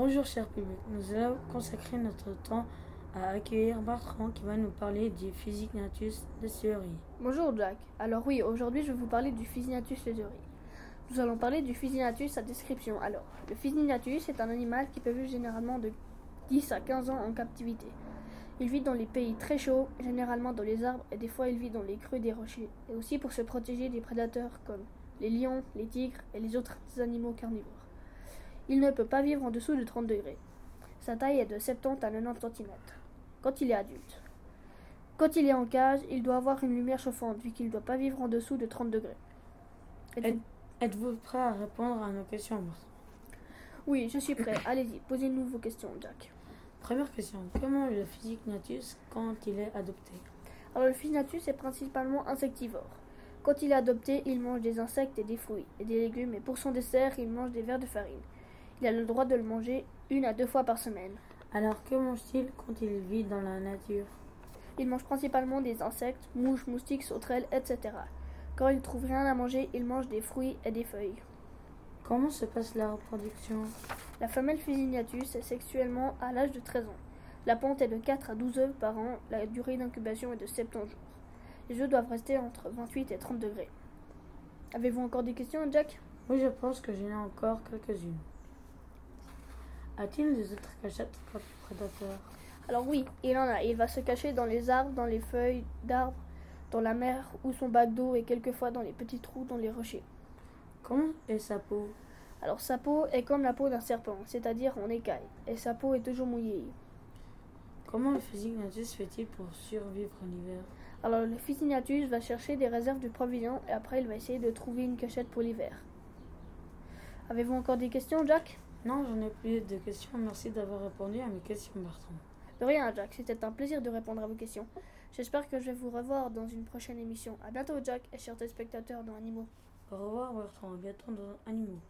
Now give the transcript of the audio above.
Bonjour cher public, nous allons consacrer notre temps à accueillir Bertrand qui va nous parler du Physignathus leslieri. Bonjour Jack. Alors oui, aujourd'hui je vais vous parler du Physignathus leslieri. Nous allons parler du Physignathus à description. Alors, le Physignathus est un animal qui peut vivre généralement de 10 à 15 ans en captivité. Il vit dans les pays très chauds, généralement dans les arbres, et des fois il vit dans les creux des rochers, et aussi pour se protéger des prédateurs comme les lions, les tigres et les autres animaux carnivores. Il ne peut pas vivre en dessous de 30 degrés. Sa taille est de 70 à 90 cm quand il est adulte. Quand il est en cage, il doit avoir une lumière chauffante vu qu'il ne doit pas vivre en dessous de 30 degrés. Êtes- Êtes-vous prêt à répondre à nos questions Oui, je suis prêt. Allez-y, posez-nous vos questions, Jack. Première question, comment est le Physignathus quand il est adopté? Alors, le Physignathus est principalement insectivore. Quand il est adopté, il mange des insectes et des fruits et des légumes, et pour son dessert, il mange des vers de farine. Il a le droit de le manger une à deux fois par semaine. Alors que mange-t-il quand il vit dans la nature? Il mange principalement des insectes, mouches, moustiques, sauterelles, etc. Quand il ne trouve rien à manger, il mange des fruits et des feuilles. Comment se passe la reproduction? La femelle Physignathus est sexuellement à l'âge de 13 ans. La pente est de 4 à 12 œufs par an, la durée d'incubation est de 70 jours. Les œufs doivent rester entre 28 et 30 degrés. Avez-vous encore des questions, Jack? Oui, je pense que j'en ai encore quelques-unes. A-t-il des autres cachettes contre les prédateurs Alors oui, il en a. Il va se cacher dans les arbres, dans les feuilles d'arbres, dans la mer ou son bac d'eau et quelquefois dans les petits trous dans les rochers. Comment est sa peau? Alors sa peau est comme la peau d'un serpent, c'est-à-dire en écaille, et sa peau est toujours mouillée. Comment le Physignathus fait-il pour survivre l'hiver? Alors le Physignathus va chercher des réserves de provisions et après il va essayer de trouver une cachette pour l'hiver. Avez-vous encore des questions, Jack? Non, j'en ai plus de questions. Merci d'avoir répondu à mes questions, Bertrand. De rien, Jack, c'était un plaisir de répondre à vos questions. J'espère que je vais vous revoir dans une prochaine émission. À bientôt, Jack, et chers téléspectateurs dans Animaux. Au revoir, Bertrand. À bientôt dans Animaux.